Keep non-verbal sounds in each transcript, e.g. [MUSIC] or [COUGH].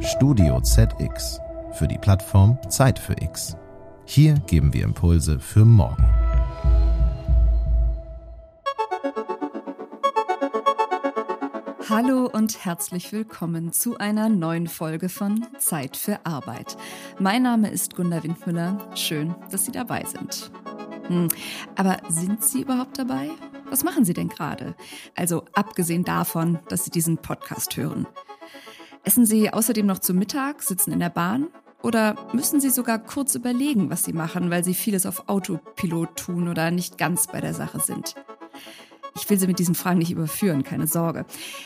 Studio ZX für die Plattform Zeit für X. Hier geben wir Impulse für morgen. Hallo und herzlich willkommen zu einer neuen Folge von Zeit für Arbeit. Mein Name ist Gunda Windmüller. Schön, dass Sie dabei sind. Hm, aber sind Sie überhaupt dabei? Was machen Sie denn gerade? Also abgesehen davon, dass Sie diesen Podcast hören. Essen Sie außerdem noch zu Mittag, sitzen in der Bahn? Oder müssen Sie sogar kurz überlegen, was Sie machen, weil Sie vieles auf Autopilot tun oder nicht ganz bei der Sache sind? Ich will Sie mit diesen Fragen nicht überführen, keine Sorge.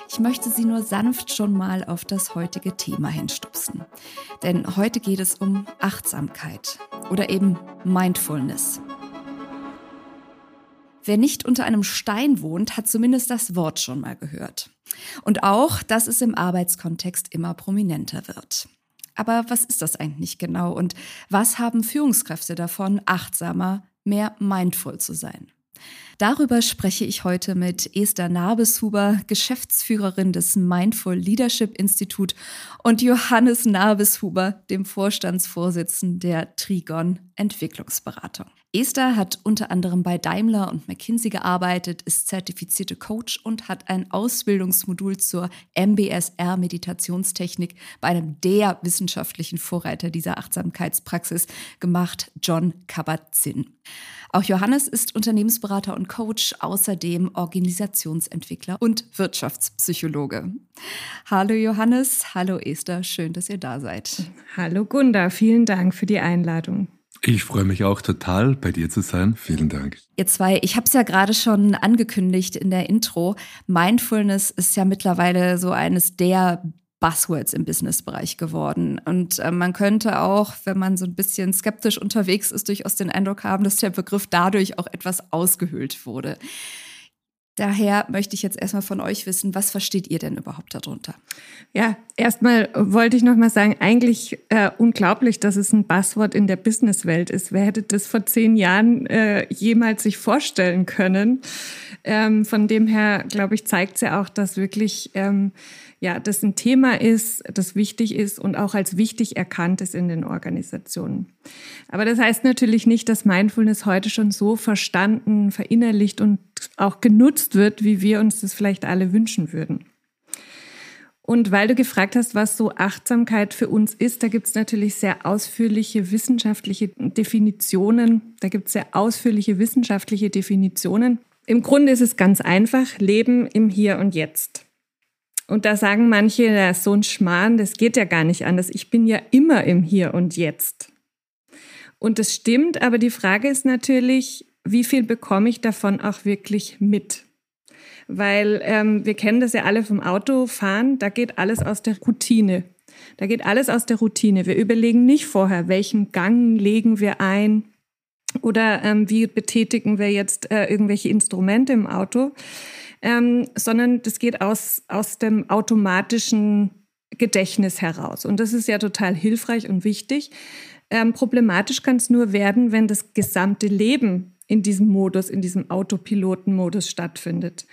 Ich möchte Sie nur sanft schon mal auf das heutige Thema hinstupsen. Denn heute geht es um Achtsamkeit oder eben Mindfulness. Wer nicht unter einem Stein wohnt, hat zumindest das Wort schon mal gehört. Und auch, dass es im Arbeitskontext immer prominenter wird. Aber was ist das eigentlich genau und was haben Führungskräfte davon, achtsamer, mehr mindful zu sein? Darüber spreche ich heute mit Esther Nabeshuber, Geschäftsführerin des Mindful Leadership Institut und Johannes Nabeshuber, dem Vorstandsvorsitzenden der Trigon Entwicklungsberatung. Esther hat unter anderem bei Daimler und McKinsey gearbeitet, ist zertifizierte Coach und hat ein Ausbildungsmodul zur MBSR Meditationstechnik bei einem der wissenschaftlichen Vorreiter dieser Achtsamkeitspraxis gemacht, John Kabat-Zinn. Auch Johannes ist Unternehmensberater und Coach, außerdem Organisationsentwickler und Wirtschaftspsychologe. Hallo Johannes, hallo Esther, schön, dass ihr da seid. Hallo Gunda, vielen Dank für die Einladung. Ich freue mich auch total, bei dir zu sein. Vielen Dank. Ihr zwei, ich habe es ja gerade schon angekündigt in der Intro. Mindfulness ist ja mittlerweile so eines der Buzzwords im Businessbereich geworden. Und äh, man könnte auch, wenn man so ein bisschen skeptisch unterwegs ist, durchaus den Eindruck haben, dass der Begriff dadurch auch etwas ausgehöhlt wurde. Daher möchte ich jetzt erstmal von euch wissen, was versteht ihr denn überhaupt darunter? Ja, erstmal wollte ich nochmal sagen, eigentlich äh, unglaublich, dass es ein Buzzword in der Businesswelt ist. Wer hätte das vor zehn Jahren äh, jemals sich vorstellen können? Ähm, von dem her, glaube ich, zeigt es ja auch, dass wirklich ähm, ja, das ein Thema ist, das wichtig ist und auch als wichtig erkannt ist in den Organisationen. Aber das heißt natürlich nicht, dass Mindfulness heute schon so verstanden, verinnerlicht und auch genutzt wird, wie wir uns das vielleicht alle wünschen würden. Und weil du gefragt hast, was so Achtsamkeit für uns ist, da gibt es natürlich sehr ausführliche wissenschaftliche Definitionen. Da gibt es sehr ausführliche wissenschaftliche Definitionen. Im Grunde ist es ganz einfach, Leben im Hier und Jetzt. Und da sagen manche, ja, ist so ein Schmarrn, das geht ja gar nicht anders. Ich bin ja immer im Hier und Jetzt. Und das stimmt, aber die Frage ist natürlich, wie viel bekomme ich davon auch wirklich mit? Weil ähm, wir kennen das ja alle vom Autofahren, da geht alles aus der Routine. Da geht alles aus der Routine. Wir überlegen nicht vorher, welchen Gang legen wir ein oder ähm, wie betätigen wir jetzt äh, irgendwelche Instrumente im Auto, ähm, sondern das geht aus, aus dem automatischen Gedächtnis heraus. Und das ist ja total hilfreich und wichtig. Ähm, problematisch kann es nur werden, wenn das gesamte Leben in diesem Modus, in diesem Autopilotenmodus stattfindet.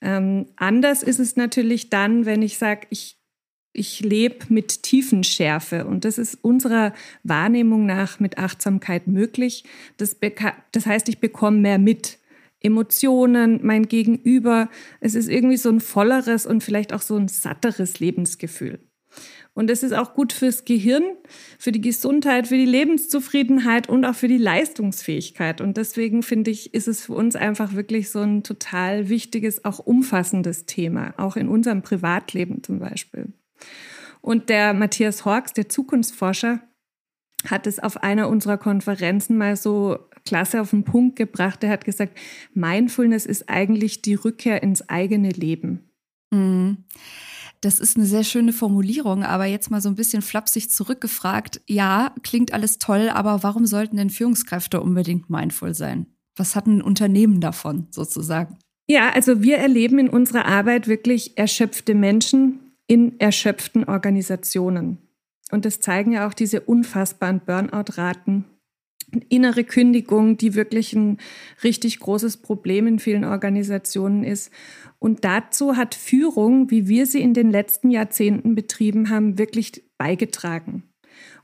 Ähm, anders ist es natürlich dann, wenn ich sage, ich, ich lebe mit Tiefenschärfe und das ist unserer Wahrnehmung nach mit Achtsamkeit möglich. Das, das heißt, ich bekomme mehr mit. Emotionen, mein Gegenüber. Es ist irgendwie so ein volleres und vielleicht auch so ein satteres Lebensgefühl. Und es ist auch gut fürs Gehirn, für die Gesundheit, für die Lebenszufriedenheit und auch für die Leistungsfähigkeit. Und deswegen finde ich, ist es für uns einfach wirklich so ein total wichtiges, auch umfassendes Thema, auch in unserem Privatleben zum Beispiel. Und der Matthias Horks, der Zukunftsforscher, hat es auf einer unserer Konferenzen mal so klasse auf den Punkt gebracht. Er hat gesagt, Mindfulness ist eigentlich die Rückkehr ins eigene Leben. Mhm. Das ist eine sehr schöne Formulierung, aber jetzt mal so ein bisschen flapsig zurückgefragt. Ja, klingt alles toll, aber warum sollten denn Führungskräfte unbedingt mindful sein? Was hat ein Unternehmen davon sozusagen? Ja, also wir erleben in unserer Arbeit wirklich erschöpfte Menschen in erschöpften Organisationen. Und das zeigen ja auch diese unfassbaren Burnout-Raten. Innere Kündigung, die wirklich ein richtig großes Problem in vielen Organisationen ist. Und dazu hat Führung, wie wir sie in den letzten Jahrzehnten betrieben haben, wirklich beigetragen.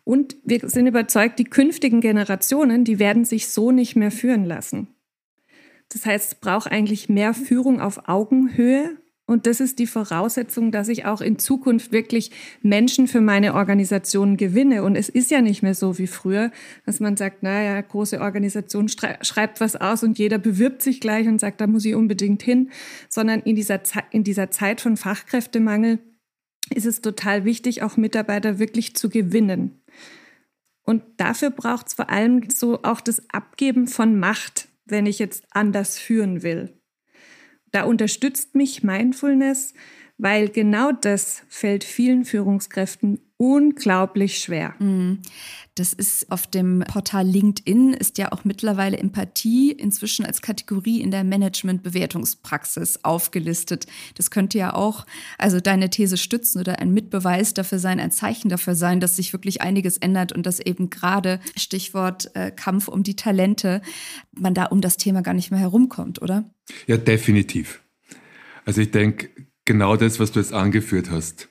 Und wir sind überzeugt, die künftigen Generationen, die werden sich so nicht mehr führen lassen. Das heißt, es braucht eigentlich mehr Führung auf Augenhöhe und das ist die Voraussetzung, dass ich auch in Zukunft wirklich Menschen für meine Organisation gewinne. Und es ist ja nicht mehr so wie früher, dass man sagt, naja, große Organisation schreibt was aus und jeder bewirbt sich gleich und sagt, da muss ich unbedingt hin. Sondern in dieser, Ze in dieser Zeit von Fachkräftemangel ist es total wichtig, auch Mitarbeiter wirklich zu gewinnen. Und dafür braucht es vor allem so auch das Abgeben von Macht, wenn ich jetzt anders führen will. Da unterstützt mich Mindfulness, weil genau das fällt vielen Führungskräften unglaublich schwer. Mhm. Das ist auf dem Portal LinkedIn ist ja auch mittlerweile Empathie inzwischen als Kategorie in der Management-Bewertungspraxis aufgelistet. Das könnte ja auch also deine These stützen oder ein Mitbeweis dafür sein, ein Zeichen dafür sein, dass sich wirklich einiges ändert und dass eben gerade Stichwort äh, Kampf um die Talente man da um das Thema gar nicht mehr herumkommt, oder? Ja, definitiv. Also ich denke, genau das, was du jetzt angeführt hast,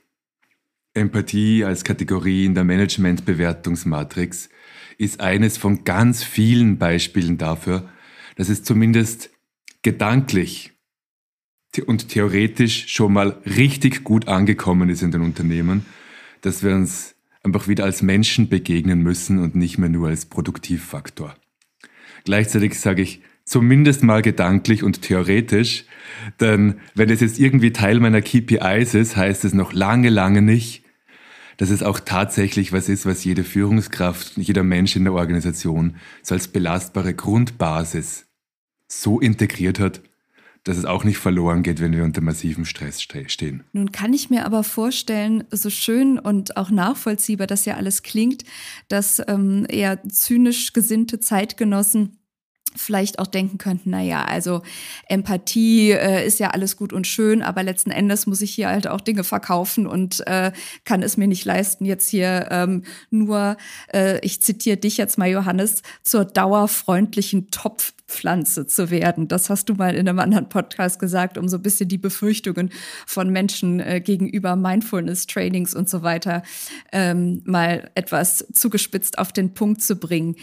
Empathie als Kategorie in der Management-Bewertungsmatrix ist eines von ganz vielen Beispielen dafür, dass es zumindest gedanklich und theoretisch schon mal richtig gut angekommen ist in den Unternehmen, dass wir uns einfach wieder als Menschen begegnen müssen und nicht mehr nur als Produktivfaktor. Gleichzeitig sage ich, zumindest mal gedanklich und theoretisch, denn wenn es jetzt irgendwie Teil meiner KPIs ist, heißt es noch lange, lange nicht, dass es auch tatsächlich was ist, was jede Führungskraft, jeder Mensch in der Organisation so als belastbare Grundbasis so integriert hat, dass es auch nicht verloren geht, wenn wir unter massivem Stress stehen. Nun kann ich mir aber vorstellen, so schön und auch nachvollziehbar das ja alles klingt, dass ähm, eher zynisch gesinnte Zeitgenossen vielleicht auch denken könnten, na ja, also Empathie äh, ist ja alles gut und schön, aber letzten Endes muss ich hier halt auch Dinge verkaufen und äh, kann es mir nicht leisten, jetzt hier ähm, nur, äh, ich zitiere dich jetzt mal, Johannes, zur dauerfreundlichen Topfpflanze zu werden. Das hast du mal in einem anderen Podcast gesagt, um so ein bisschen die Befürchtungen von Menschen äh, gegenüber Mindfulness-Trainings und so weiter ähm, mal etwas zugespitzt auf den Punkt zu bringen.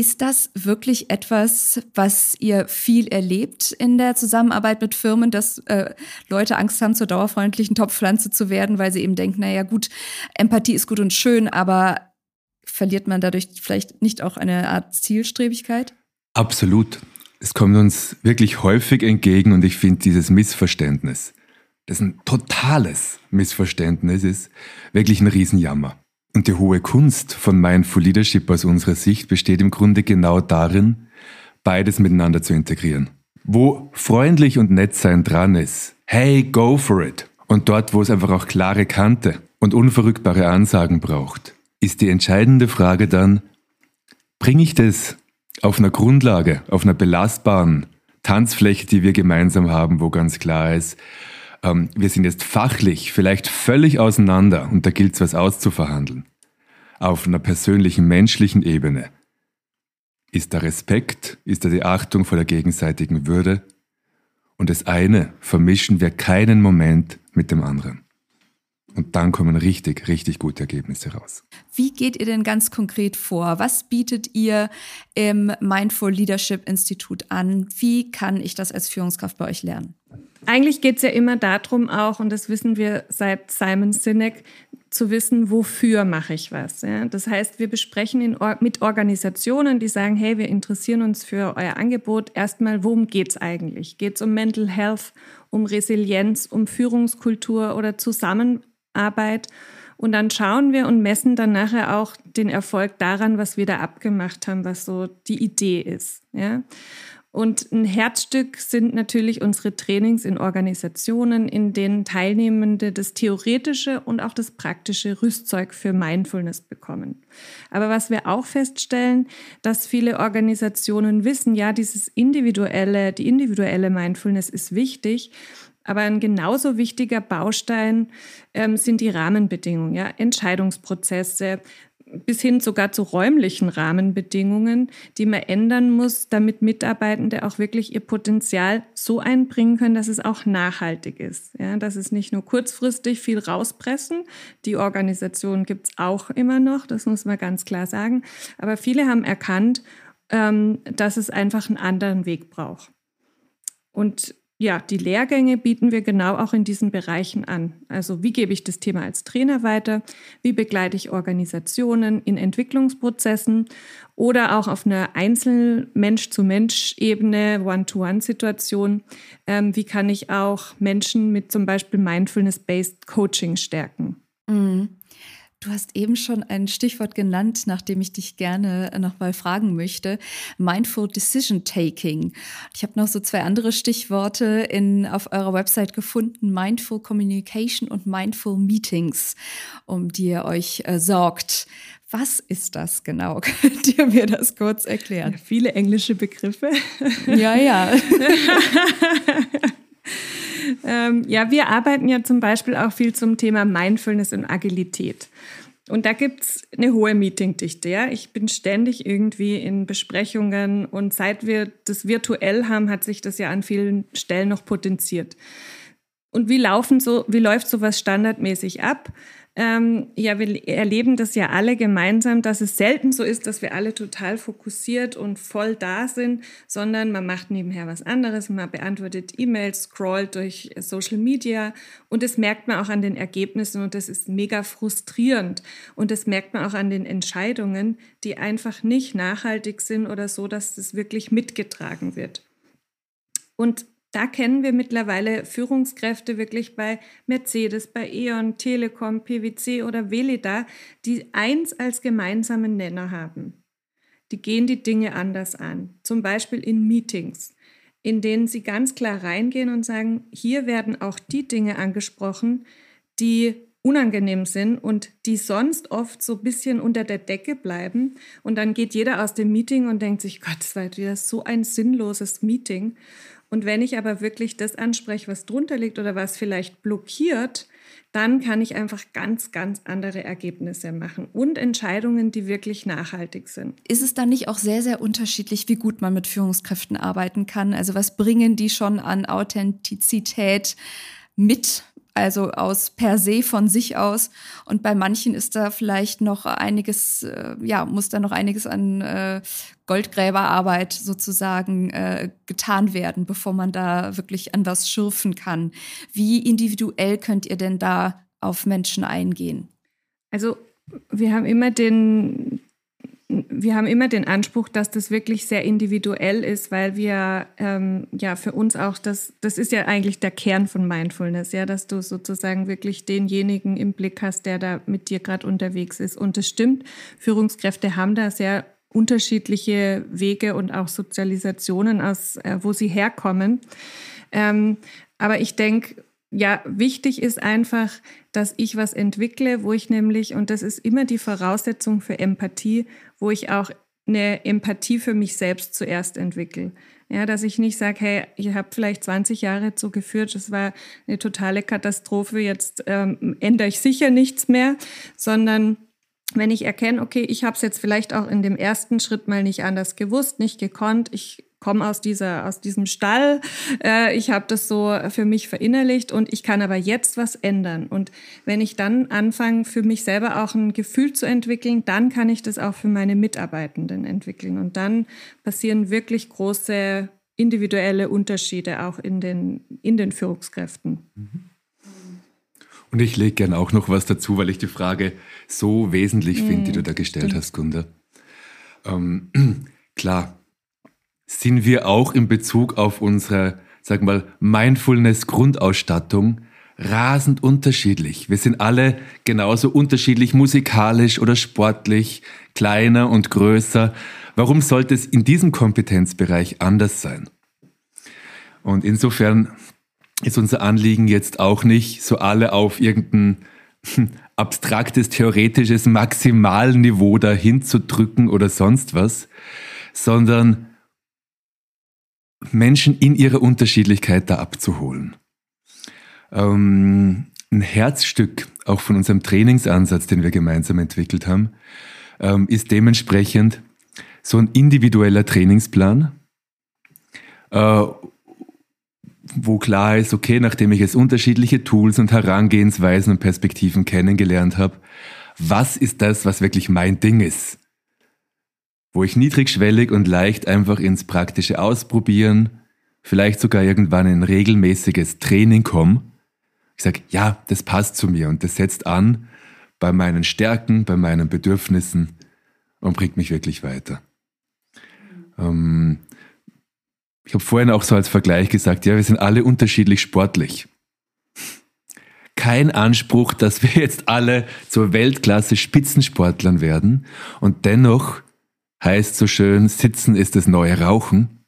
Ist das wirklich etwas, was ihr viel erlebt in der Zusammenarbeit mit Firmen, dass äh, Leute Angst haben, zur dauerfreundlichen Topfpflanze zu werden, weil sie eben denken, naja gut, Empathie ist gut und schön, aber verliert man dadurch vielleicht nicht auch eine Art Zielstrebigkeit? Absolut. Es kommt uns wirklich häufig entgegen und ich finde dieses Missverständnis, das ein totales Missverständnis ist, wirklich ein Riesenjammer. Und die hohe Kunst von Mindful Leadership aus unserer Sicht besteht im Grunde genau darin, beides miteinander zu integrieren. Wo freundlich und nett sein dran ist, hey, go for it. Und dort, wo es einfach auch klare Kante und unverrückbare Ansagen braucht, ist die entscheidende Frage dann, bringe ich das auf einer Grundlage, auf einer belastbaren Tanzfläche, die wir gemeinsam haben, wo ganz klar ist, ähm, wir sind jetzt fachlich vielleicht völlig auseinander und da gilt es was auszuverhandeln. Auf einer persönlichen, menschlichen Ebene. Ist da Respekt, ist da die Achtung vor der gegenseitigen Würde und das eine vermischen wir keinen Moment mit dem anderen. Und dann kommen richtig, richtig gute Ergebnisse raus. Wie geht ihr denn ganz konkret vor? Was bietet ihr im Mindful Leadership Institut an? Wie kann ich das als Führungskraft bei euch lernen? Eigentlich geht es ja immer darum auch, und das wissen wir seit Simon Sinek, zu wissen, wofür mache ich was. Ja? Das heißt, wir besprechen in, mit Organisationen, die sagen, hey, wir interessieren uns für euer Angebot. Erstmal, worum geht es eigentlich? Geht es um Mental Health, um Resilienz, um Führungskultur oder Zusammenarbeit? Und dann schauen wir und messen dann nachher auch den Erfolg daran, was wir da abgemacht haben, was so die Idee ist. Ja? Und ein Herzstück sind natürlich unsere Trainings in Organisationen, in denen Teilnehmende das theoretische und auch das praktische Rüstzeug für Mindfulness bekommen. Aber was wir auch feststellen, dass viele Organisationen wissen, ja, dieses individuelle, die individuelle Mindfulness ist wichtig. Aber ein genauso wichtiger Baustein ähm, sind die Rahmenbedingungen, ja, Entscheidungsprozesse, bis hin sogar zu räumlichen Rahmenbedingungen, die man ändern muss, damit Mitarbeitende auch wirklich ihr Potenzial so einbringen können, dass es auch nachhaltig ist. Ja, dass es nicht nur kurzfristig viel rauspressen. Die Organisation gibt's auch immer noch, das muss man ganz klar sagen. Aber viele haben erkannt, ähm, dass es einfach einen anderen Weg braucht. Und ja, die Lehrgänge bieten wir genau auch in diesen Bereichen an. Also wie gebe ich das Thema als Trainer weiter? Wie begleite ich Organisationen in Entwicklungsprozessen oder auch auf einer Einzel-Mensch-zu-Mensch-Ebene, One-to-One-Situation? Ähm, wie kann ich auch Menschen mit zum Beispiel Mindfulness-Based Coaching stärken? Mhm. Du hast eben schon ein Stichwort genannt, nach dem ich dich gerne nochmal fragen möchte. Mindful Decision Taking. Ich habe noch so zwei andere Stichworte in, auf eurer Website gefunden. Mindful Communication und Mindful Meetings, um die ihr euch äh, sorgt. Was ist das genau? [LAUGHS] Könnt ihr mir das kurz erklären? Ja, viele englische Begriffe. Ja, ja. [LAUGHS] ähm, ja, wir arbeiten ja zum Beispiel auch viel zum Thema Mindfulness und Agilität. Und da gibt's eine hohe Meetingdichte. Ja? Ich bin ständig irgendwie in Besprechungen und seit wir das virtuell haben, hat sich das ja an vielen Stellen noch potenziert. Und wie laufen so, wie läuft sowas standardmäßig ab? Ähm, ja, wir erleben das ja alle gemeinsam, dass es selten so ist, dass wir alle total fokussiert und voll da sind, sondern man macht nebenher was anderes, man beantwortet E-Mails, scrollt durch Social Media und das merkt man auch an den Ergebnissen und das ist mega frustrierend und das merkt man auch an den Entscheidungen, die einfach nicht nachhaltig sind oder so, dass das wirklich mitgetragen wird. Und da kennen wir mittlerweile Führungskräfte wirklich bei Mercedes, bei E.ON, Telekom, PwC oder Velida, die eins als gemeinsamen Nenner haben. Die gehen die Dinge anders an. Zum Beispiel in Meetings, in denen sie ganz klar reingehen und sagen, hier werden auch die Dinge angesprochen, die unangenehm sind und die sonst oft so ein bisschen unter der Decke bleiben. Und dann geht jeder aus dem Meeting und denkt sich, Gott, das war wieder so ein sinnloses Meeting. Und wenn ich aber wirklich das anspreche, was drunter liegt oder was vielleicht blockiert, dann kann ich einfach ganz, ganz andere Ergebnisse machen und Entscheidungen, die wirklich nachhaltig sind. Ist es dann nicht auch sehr, sehr unterschiedlich, wie gut man mit Führungskräften arbeiten kann? Also was bringen die schon an Authentizität mit? Also aus per se von sich aus. Und bei manchen ist da vielleicht noch einiges, äh, ja, muss da noch einiges an äh, Goldgräberarbeit sozusagen äh, getan werden, bevor man da wirklich an was schürfen kann. Wie individuell könnt ihr denn da auf Menschen eingehen? Also wir haben immer den, wir haben immer den Anspruch, dass das wirklich sehr individuell ist, weil wir ähm, ja für uns auch das, das ist ja eigentlich der Kern von Mindfulness, ja, dass du sozusagen wirklich denjenigen im Blick hast, der da mit dir gerade unterwegs ist. Und das stimmt, Führungskräfte haben da sehr unterschiedliche Wege und auch Sozialisationen, aus äh, wo sie herkommen. Ähm, aber ich denke, ja, wichtig ist einfach, dass ich was entwickle, wo ich nämlich, und das ist immer die Voraussetzung für Empathie, wo ich auch eine Empathie für mich selbst zuerst entwickle. Ja, dass ich nicht sage, hey, ich habe vielleicht 20 Jahre so geführt, das war eine totale Katastrophe, jetzt ähm, ändere ich sicher nichts mehr, sondern wenn ich erkenne, okay, ich habe es jetzt vielleicht auch in dem ersten Schritt mal nicht anders gewusst, nicht gekonnt, ich komme aus dieser aus diesem Stall, äh, ich habe das so für mich verinnerlicht und ich kann aber jetzt was ändern. Und wenn ich dann anfange, für mich selber auch ein Gefühl zu entwickeln, dann kann ich das auch für meine Mitarbeitenden entwickeln. Und dann passieren wirklich große individuelle Unterschiede auch in den in den Führungskräften. Und ich lege gerne auch noch was dazu, weil ich die Frage so wesentlich finde, die du da gestellt hast, Gunda. Ähm, [CLEARS THROAT] klar, sind wir auch in Bezug auf unsere, sag mal, Mindfulness-Grundausstattung rasend unterschiedlich. Wir sind alle genauso unterschiedlich musikalisch oder sportlich, kleiner und größer. Warum sollte es in diesem Kompetenzbereich anders sein? Und insofern ist unser Anliegen jetzt auch nicht, so alle auf irgendein [LAUGHS] abstraktes, theoretisches Maximalniveau dahin zu drücken oder sonst was, sondern Menschen in ihrer Unterschiedlichkeit da abzuholen. Ähm, ein Herzstück auch von unserem Trainingsansatz, den wir gemeinsam entwickelt haben, ähm, ist dementsprechend so ein individueller Trainingsplan, äh, wo klar ist, okay, nachdem ich jetzt unterschiedliche Tools und Herangehensweisen und Perspektiven kennengelernt habe, was ist das, was wirklich mein Ding ist? Wo ich niedrigschwellig und leicht einfach ins praktische Ausprobieren, vielleicht sogar irgendwann in regelmäßiges Training komme. Ich sage, ja, das passt zu mir und das setzt an bei meinen Stärken, bei meinen Bedürfnissen und bringt mich wirklich weiter. Ähm, ich habe vorhin auch so als Vergleich gesagt, ja, wir sind alle unterschiedlich sportlich. Kein Anspruch, dass wir jetzt alle zur Weltklasse Spitzensportlern werden und dennoch heißt so schön, sitzen ist das neue Rauchen.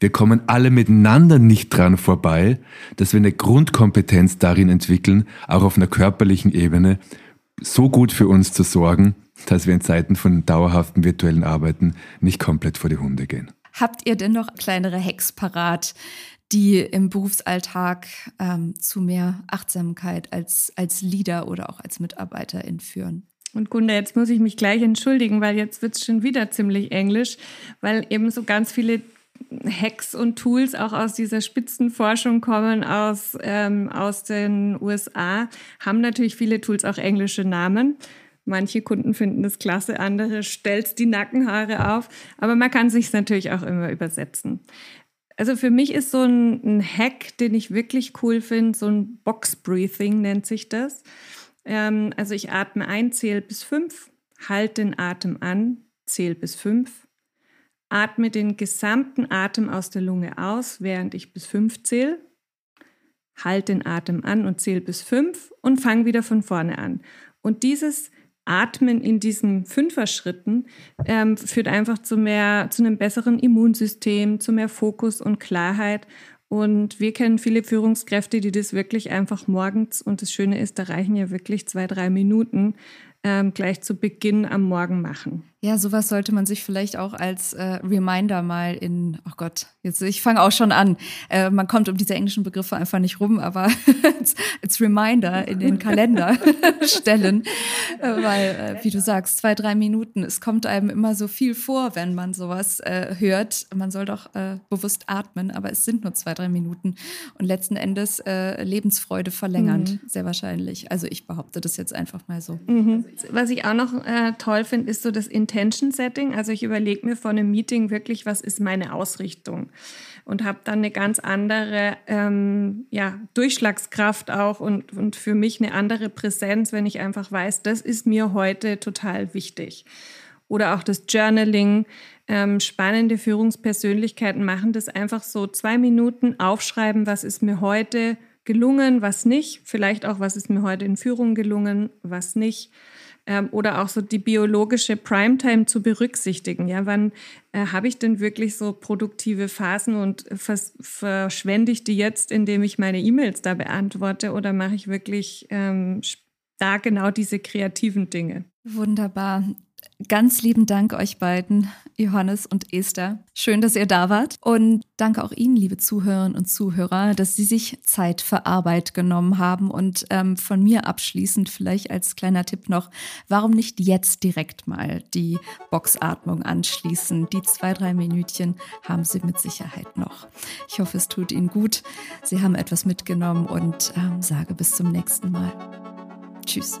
Wir kommen alle miteinander nicht dran vorbei, dass wir eine Grundkompetenz darin entwickeln, auch auf einer körperlichen Ebene so gut für uns zu sorgen, dass wir in Zeiten von dauerhaften virtuellen Arbeiten nicht komplett vor die Hunde gehen. Habt ihr denn noch kleinere Hacks parat, die im Berufsalltag ähm, zu mehr Achtsamkeit als, als Leader oder auch als Mitarbeiter entführen? Und Gunda, jetzt muss ich mich gleich entschuldigen, weil jetzt wird es schon wieder ziemlich englisch, weil eben so ganz viele Hacks und Tools auch aus dieser Spitzenforschung kommen, aus, ähm, aus den USA, haben natürlich viele Tools auch englische Namen. Manche Kunden finden das klasse, andere stellt die Nackenhaare auf. Aber man kann sich natürlich auch immer übersetzen. Also für mich ist so ein, ein Hack, den ich wirklich cool finde, so ein Box Breathing nennt sich das. Ähm, also ich atme ein, zähle bis fünf, halte den Atem an, zähle bis fünf, atme den gesamten Atem aus der Lunge aus, während ich bis fünf zähle, halte den Atem an und zähle bis fünf und fange wieder von vorne an. Und dieses Atmen in diesen Fünfer-Schritten ähm, führt einfach zu mehr, zu einem besseren Immunsystem, zu mehr Fokus und Klarheit. Und wir kennen viele Führungskräfte, die das wirklich einfach morgens, und das Schöne ist, da reichen ja wirklich zwei, drei Minuten, ähm, gleich zu Beginn am Morgen machen. Ja, sowas sollte man sich vielleicht auch als äh, Reminder mal in, oh Gott, jetzt ich fange auch schon an. Äh, man kommt um diese englischen Begriffe einfach nicht rum, aber [LAUGHS] als, als Reminder in den Kalender [LAUGHS] stellen, äh, weil äh, wie du sagst, zwei drei Minuten. Es kommt einem immer so viel vor, wenn man sowas äh, hört. Man soll doch äh, bewusst atmen, aber es sind nur zwei drei Minuten und letzten Endes Lebensfreude verlängernd, mhm. sehr wahrscheinlich. Also ich behaupte das jetzt einfach mal so. Mhm. Was ich auch noch toll finde, ist so das Inter Intention Setting. Also ich überlege mir vor einem Meeting wirklich, was ist meine Ausrichtung und habe dann eine ganz andere ähm, ja, Durchschlagskraft auch und, und für mich eine andere Präsenz, wenn ich einfach weiß, das ist mir heute total wichtig. Oder auch das Journaling. Ähm, spannende Führungspersönlichkeiten machen das einfach so zwei Minuten aufschreiben, was ist mir heute gelungen, was nicht. Vielleicht auch, was ist mir heute in Führung gelungen, was nicht ähm, oder auch so die biologische Primetime zu berücksichtigen. Ja, wann äh, habe ich denn wirklich so produktive Phasen und vers verschwende ich die jetzt, indem ich meine E-Mails da beantworte oder mache ich wirklich ähm, da genau diese kreativen Dinge? Wunderbar. Ganz lieben Dank euch beiden, Johannes und Esther. Schön, dass ihr da wart. Und danke auch Ihnen, liebe Zuhörerinnen und Zuhörer, dass Sie sich Zeit für Arbeit genommen haben. Und ähm, von mir abschließend vielleicht als kleiner Tipp noch, warum nicht jetzt direkt mal die Boxatmung anschließen? Die zwei, drei Minütchen haben Sie mit Sicherheit noch. Ich hoffe, es tut Ihnen gut. Sie haben etwas mitgenommen und ähm, sage bis zum nächsten Mal. Tschüss.